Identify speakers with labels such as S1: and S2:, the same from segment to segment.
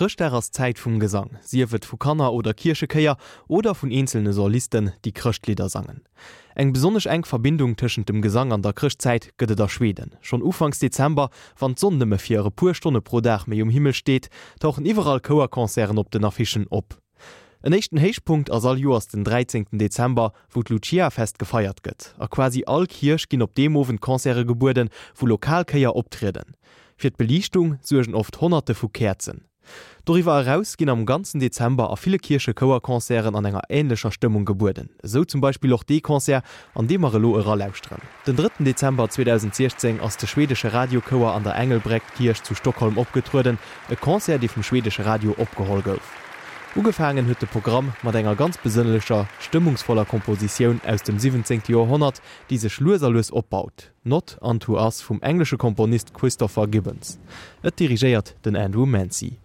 S1: Ass Zeit vum Gesang. Sie wird vu Kanner oder Kirchekeier oder vun einzelne Solisten, die Christlieder sangen. Eg besonnech eng Verbindung tschen dem Gesang an der Christzeit gëtt der Schweden. Schon ufangs Dezember wann sonnemme firre Purstunde pro Dach méi um Himmel steht, tauchen iwwerall Coerkonzern op den Affischen op. En echten Heichpunkt as all Joers den 13. Dezember wo d Lucia fest gefeiert gëtt, a quasi all Kirsch ginn op Demowen Konzere geburden, wo Lokalkeier optreden. Fi d Belichtung sugen oft hunderte vu Kerzen. Doriwer heraus ginn am ganzen Dezember a viele Kirche Coerkonzeren an enger ähnlichscher Stimmung geburden, so zum Beispiel auch D-Konzer an dem er Loer lausstrenn. Den 3. Dezember 2016 ass der schwedische Radiokoer an der Engelbrecht Kirch zu Stockholm opgetruden, e Konzer, die vom schwedische Radio opgehol gouf. Ugefangen huet de Programm mat enger ganz besinnlecher, stimmungsvoller Komposition aus dem 17. Jahrhundert, die se Schluserlös opbaut. Not an to ass vum englische Komponist Christopher Gibbons. Et dirigiiert den Andrew Mancy.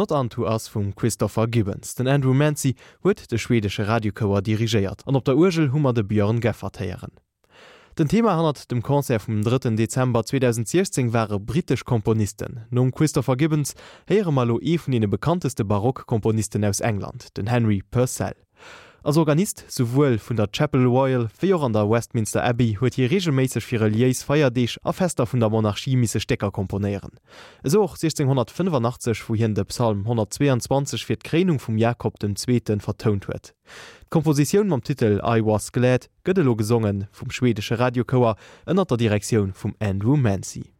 S1: not antu ass vum Christopher Gibbons. Den Andrew Mancy huet de schwedesche Radiokower dirigiiert, an op der Urgel hummer de Björn Geffertéieren. Den Thema hannnert dem Konzer vum 3. Dezember 2016 waren britisch Komponisten. Nom Christopher Gibbons heere malo e vun de bekannteste Barockkomponisten aus England, den Henry Purcell. Als Organist souel vun der Chapel Royal fir an der Westminster Abbey huet hi regmeizeg fir Lies feierdeich a fester vun der Monarchie misse Stecker komponieren. Esoch 1685 wo hien de Psalm 122 fir d'Kränung vum Jakob dem Zzweten vertont huet. Kompositionun mam Titel „I was glad gëttelo gesungen vum schwedesche Radiokoer ënner der Direktion vum Andrew Mancy.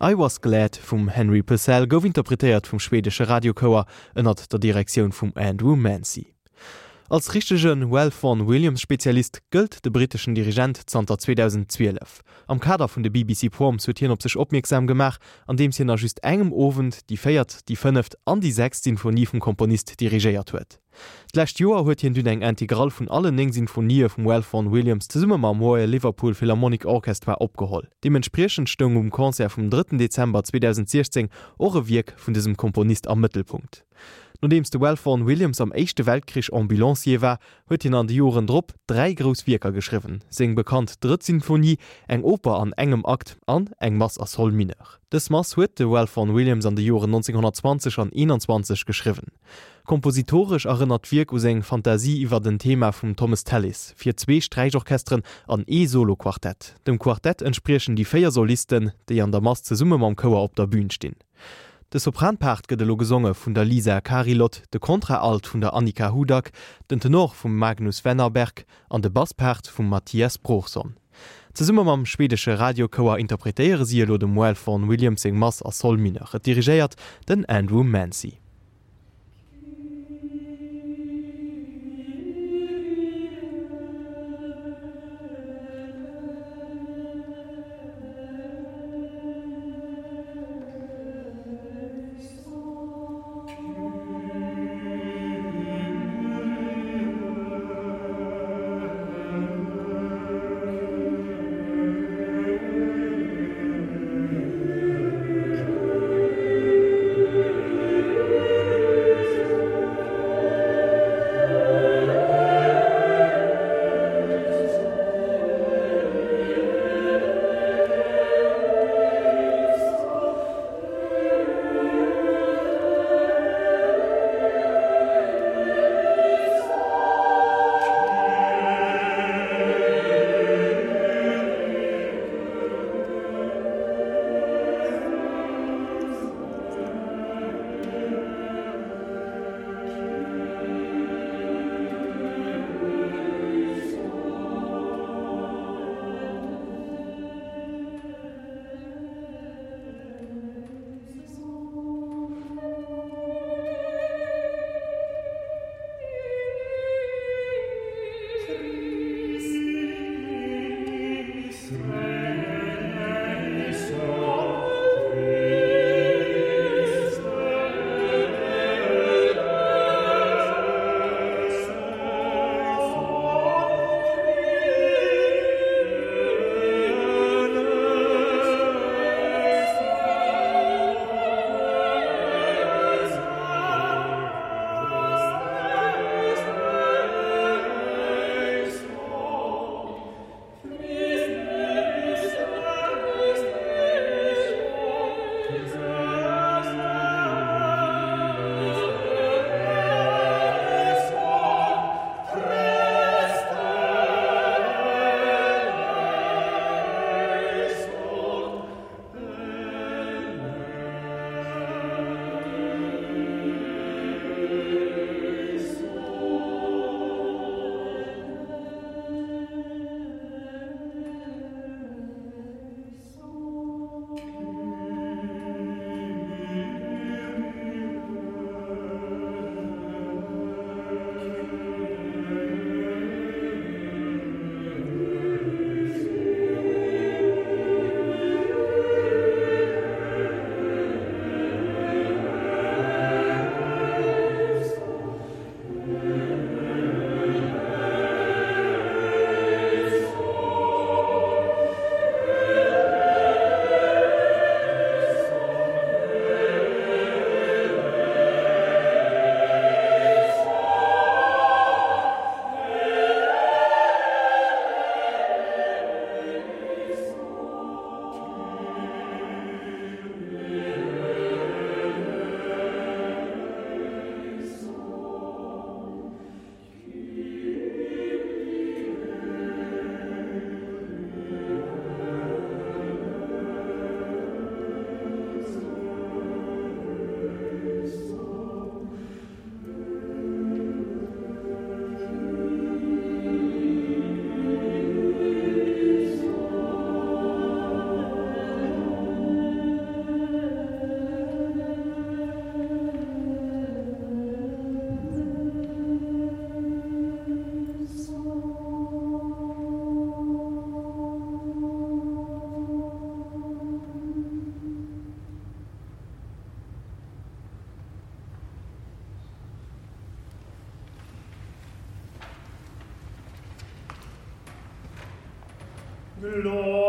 S1: I was glad vum Henry Purcell gouf interpretéiert vum schwedesche Radiokoer ënnert der Direktion vum Andrew Mancy. Als richchten Well von Williams Spezialist gëlt de britischen Dirigent Zter 2012. Am Kader vun de BBC Prom zutieren op sech opmerksam gemach, an dem sie nach just engem Ofent die feiert die fënneft an die sechs Sinfonie vum Komponist dirigiiert huet. D'lächt Joer huet hien dun eng Integral vun allen eng Sinfonie vum Well von Williams ze Summe ma Moer Liverpool Philharmonic Orchestra opgeholl. Dementpriechen Stung um Konzer vum 3. Dezember 2016 ore Wirk vun diesem Komponist am Mittelpunkt. Nodems de Wellforn Williams am Echte Weltkrich Ambambulancier war, huet hin an de Joren Dr drei Groswieker geschriven, seng bekannt Dritsinfonie, eng Oper an engem Akt an eng Mass as Holminer. Des Mass huet de Wellforn Williams an de Joren 1920 an 21 geschriven. Kompositorisch erinnert Wirk us eng Fantasie iwwer den Thema vum Thomas Tallis, fir zwee Streichorchestern an E-Soloquartett. Dem Quartett entspriechen die Féier Solisten, déi an der Mass ze Summe am Cower op der Bbün stinn. De Sopranpart gët lo gesonge vun der Lisa Carilot, de Kontraalt vun der Annika Hudak, den Tenor vum Magnus Wennerberg an de Baspacht vum Matthias Brochson. Ze summmer am schwedesche Radiokoer interpretéiere sielo dem Well von William Sing Mass a Solminer, dirigiéiert den Andrew Mancy. Lord.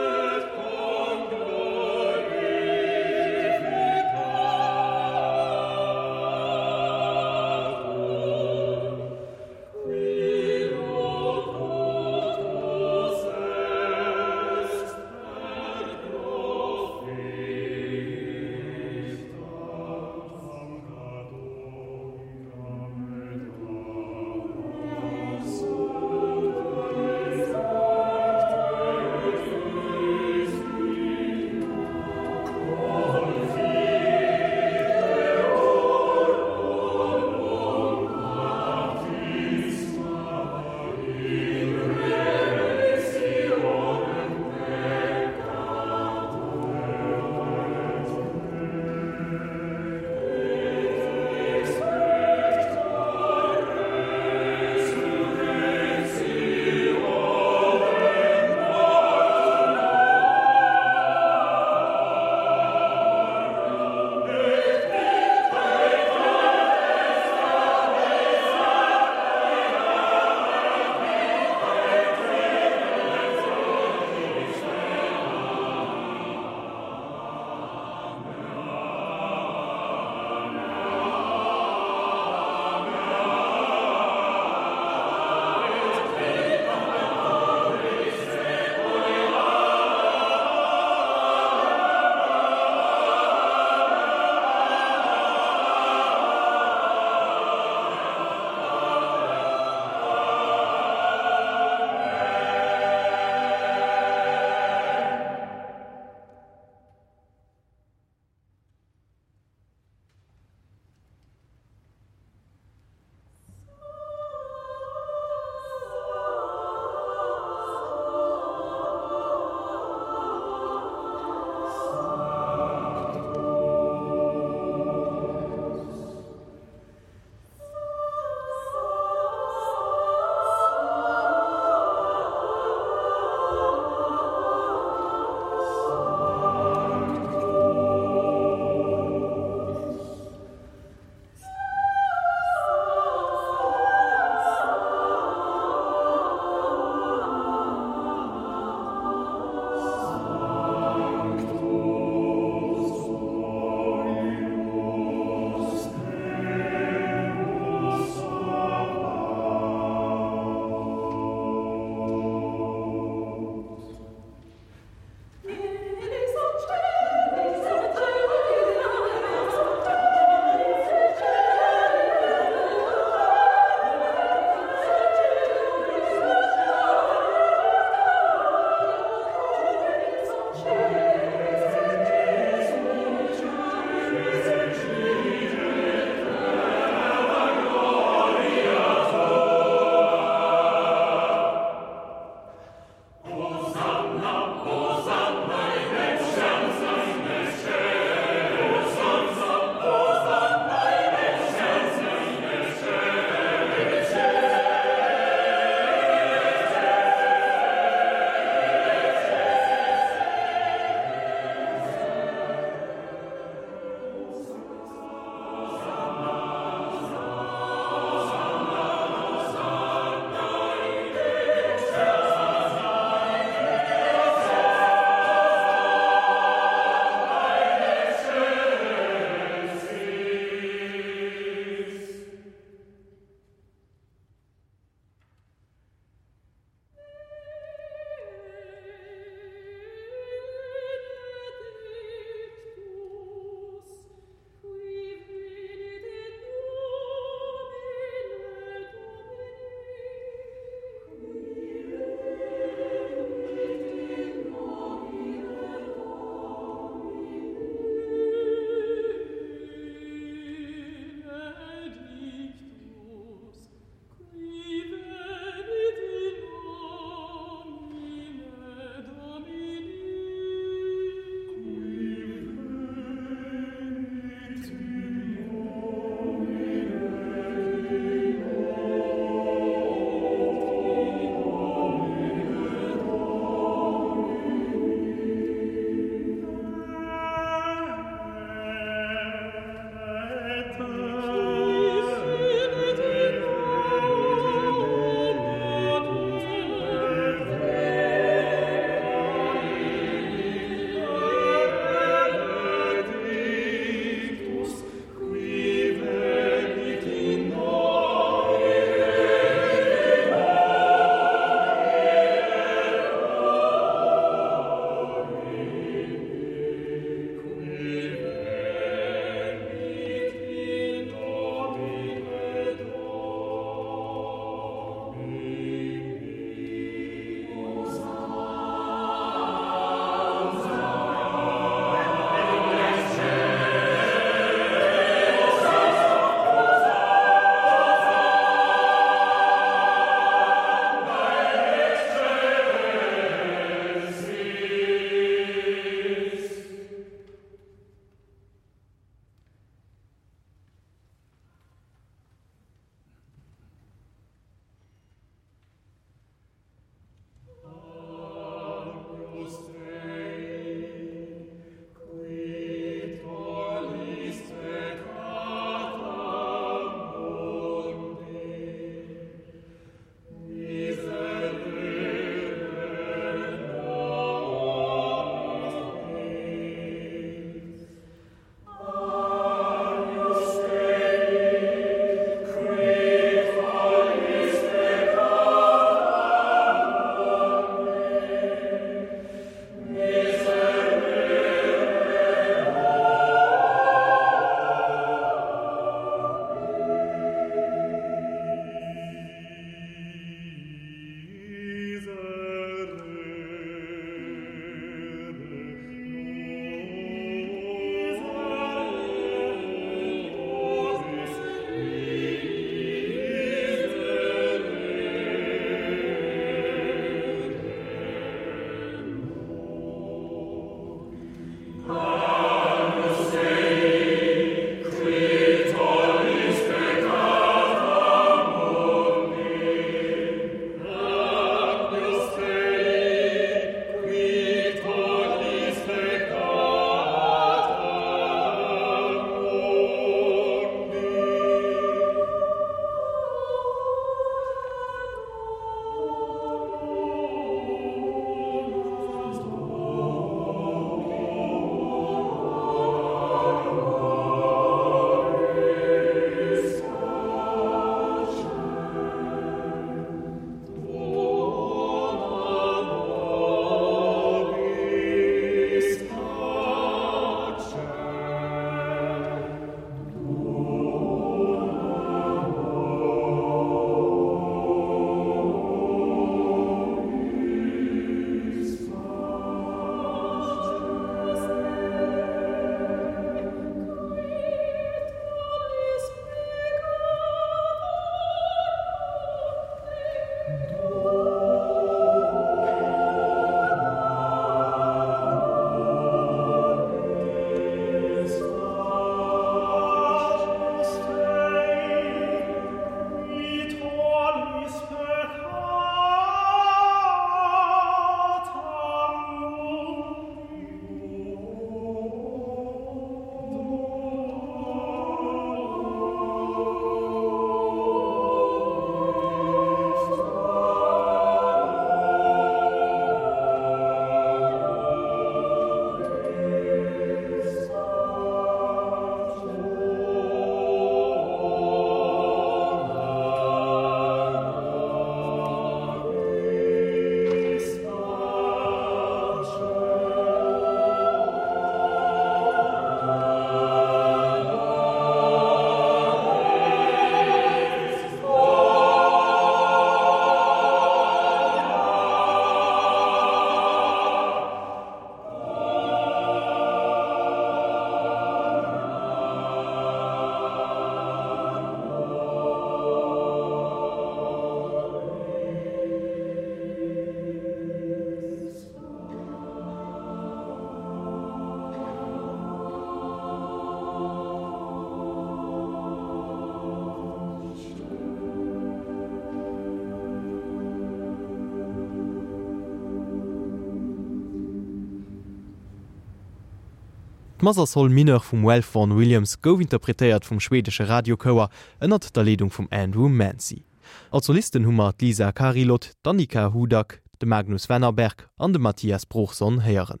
S1: Maser soll Miner vum Well von Williams gouf interpretéiert vum schwedsche Radiokower ënnert der Leung vum Andrew Mancy. Als Solisten hummer Lisa Carilot, Danika Hudak, de Magnus Wennerberg an de Matthias Bruchson heieren.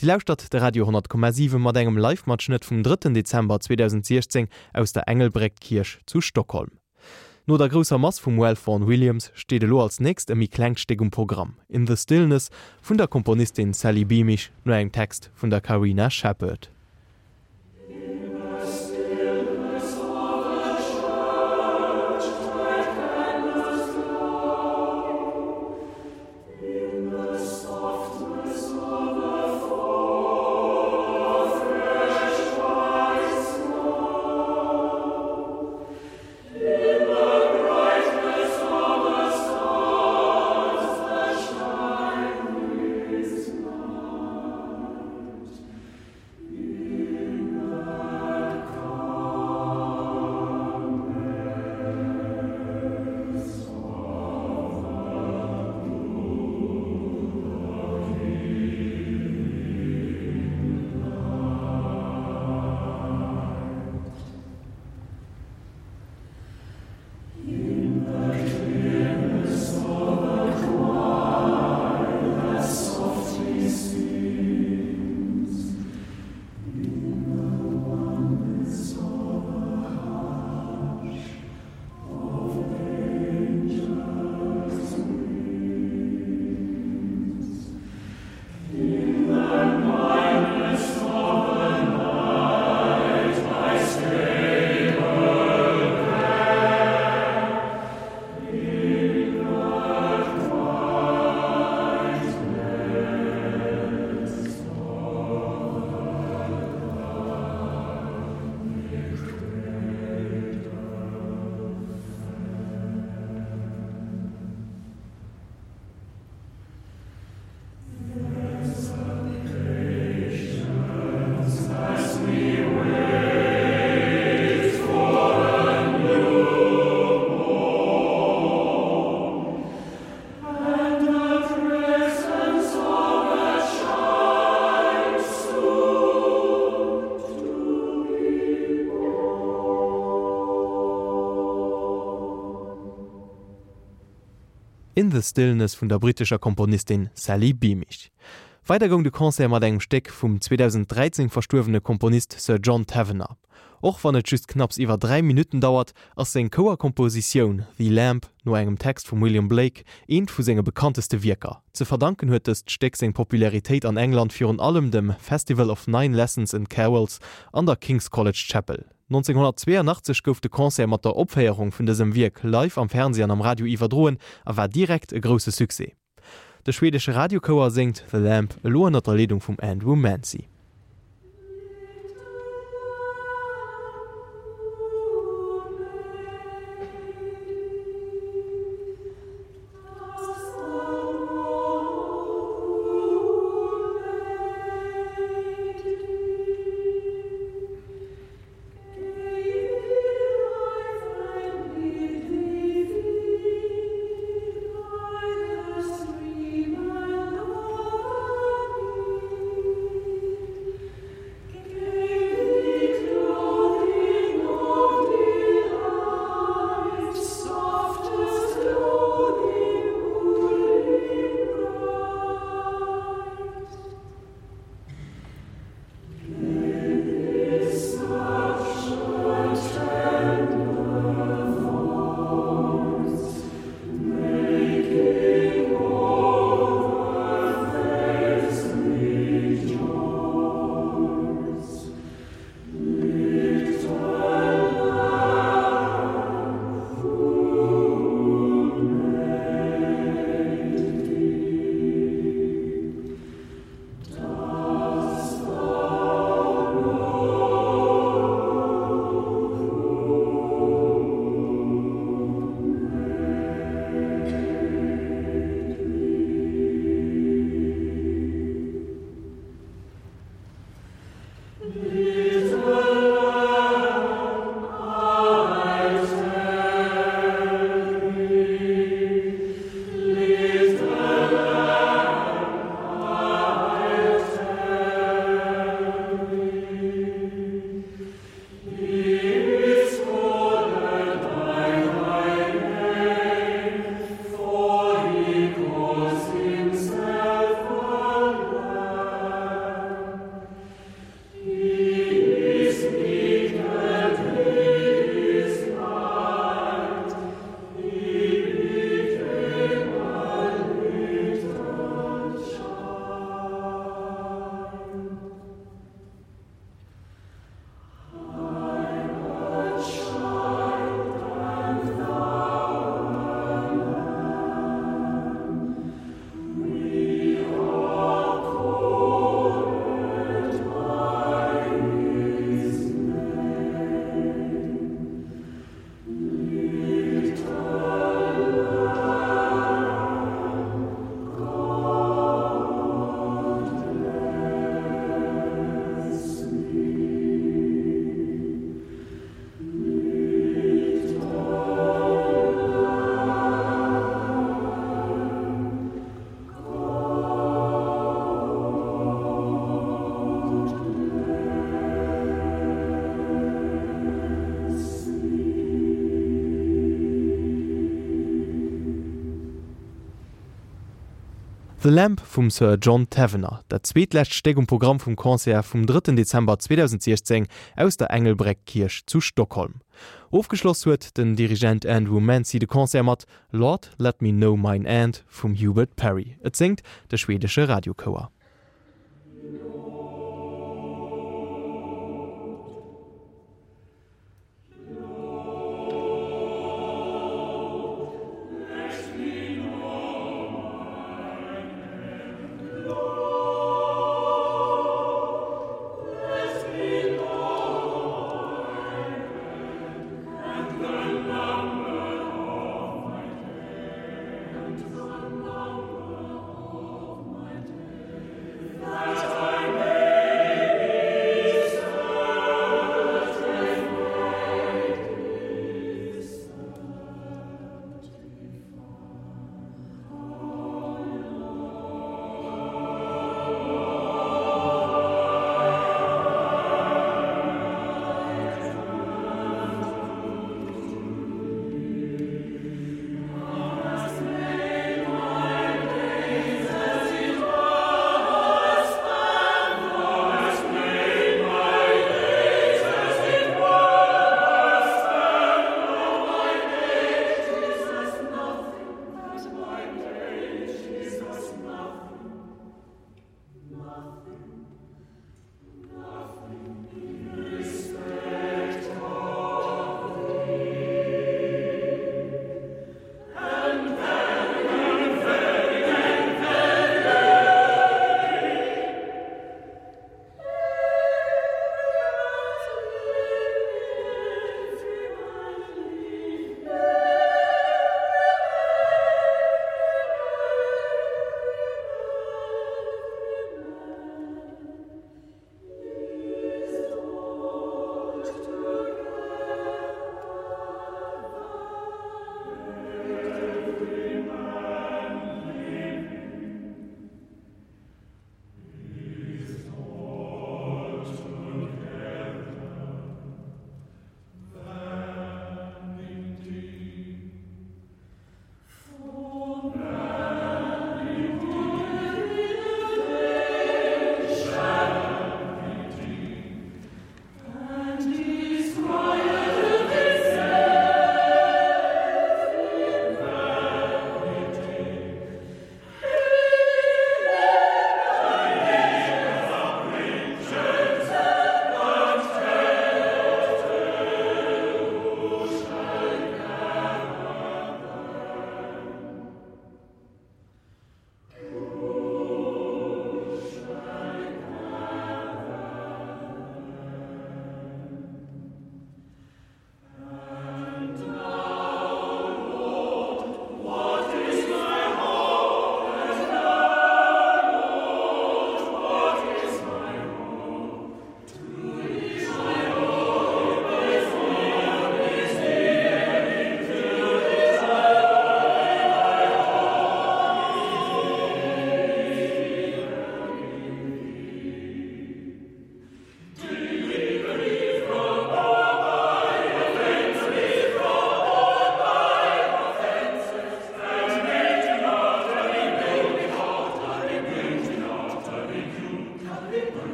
S1: Die Laufstadt der Radio 10,7 mat engem LiveMatschnitt vum 3. Dezember 2016 aus der Engelbreckkirch zu Stockholm. No der grosser Mass vum Well von Williams steet lo als näst em mi Kklengstegung Programm. In the Stillness vun der Komponistin Sally Beamish no eng Text vun der Carina Shepherd. In the stillness vun der britischer Komponistin Sally Beamich. Weitergung de Konzer mat engem Steck vum 2013 versturwene Komponist Sir John Tavener. Och wann et just knapps iwwer drei Minuten dauert ass seg Coerkomposition wie Lamp no engem Text vum William Blake eenent vu senger bekannteste Wirker. Ze verdanken huet es steck seg Popularitéit an England fir allem dem Festival of Nine Lessons in Carols an der King's College Chapel. 1982 gouf de Konzer mat der Opféierung vun desem Wirk live am Fernsehen am Radio iwwerdroen awer direkt e grosse Suse. De schwedesche Radiokoer singt The Lamp loer der Ledung vum Andrew Mancy. Lamp vum Sir John Tavener, der zweetlächt Stegum Programm vum Konzer vum 3. Dezember 2016 aus der Engelbreckkirch zu Stockholm. Aufgeschloss huet den Dirigent Andrew Mancy de Konzer mat „Lord let me know mein End vum Hubert Perry. Et singt der schwedische Radiokoer.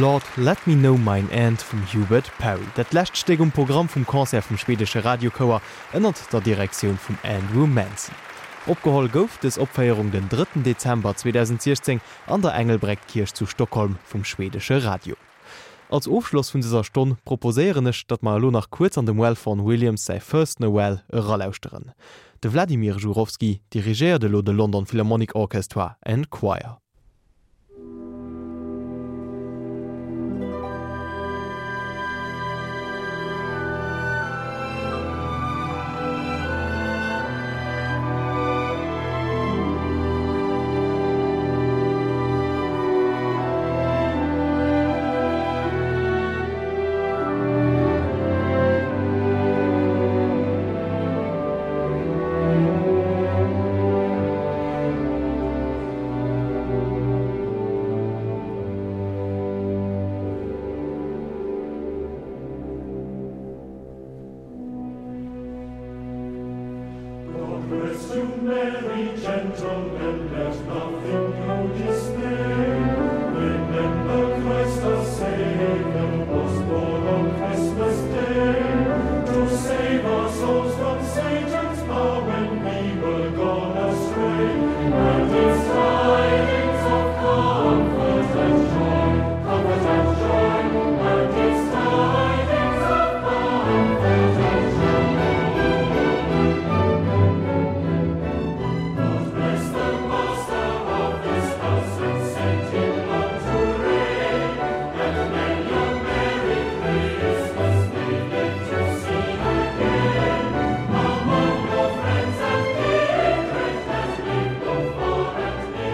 S1: Lord Let me know mein End vum Hubert Perry. Dat lächtsteg um Programm vum Konzer vum schwedesche Radiokoer ënnert der Direktion vum Andrew Manson. Opgeholl gouf des Opféierung den 3. Dezember 2016 an der Engelbreckkirch zu Stockholm vum schwedesche Radio. Als Aufschloss vun dieser Stunde proposeéierennech, dat mal lo nach kurz an dem Well von Williams sei First Noel ërerlauusren. De Wladimir Jurowski dirigiert de lo de London Philharmonic Orchestra and Choir.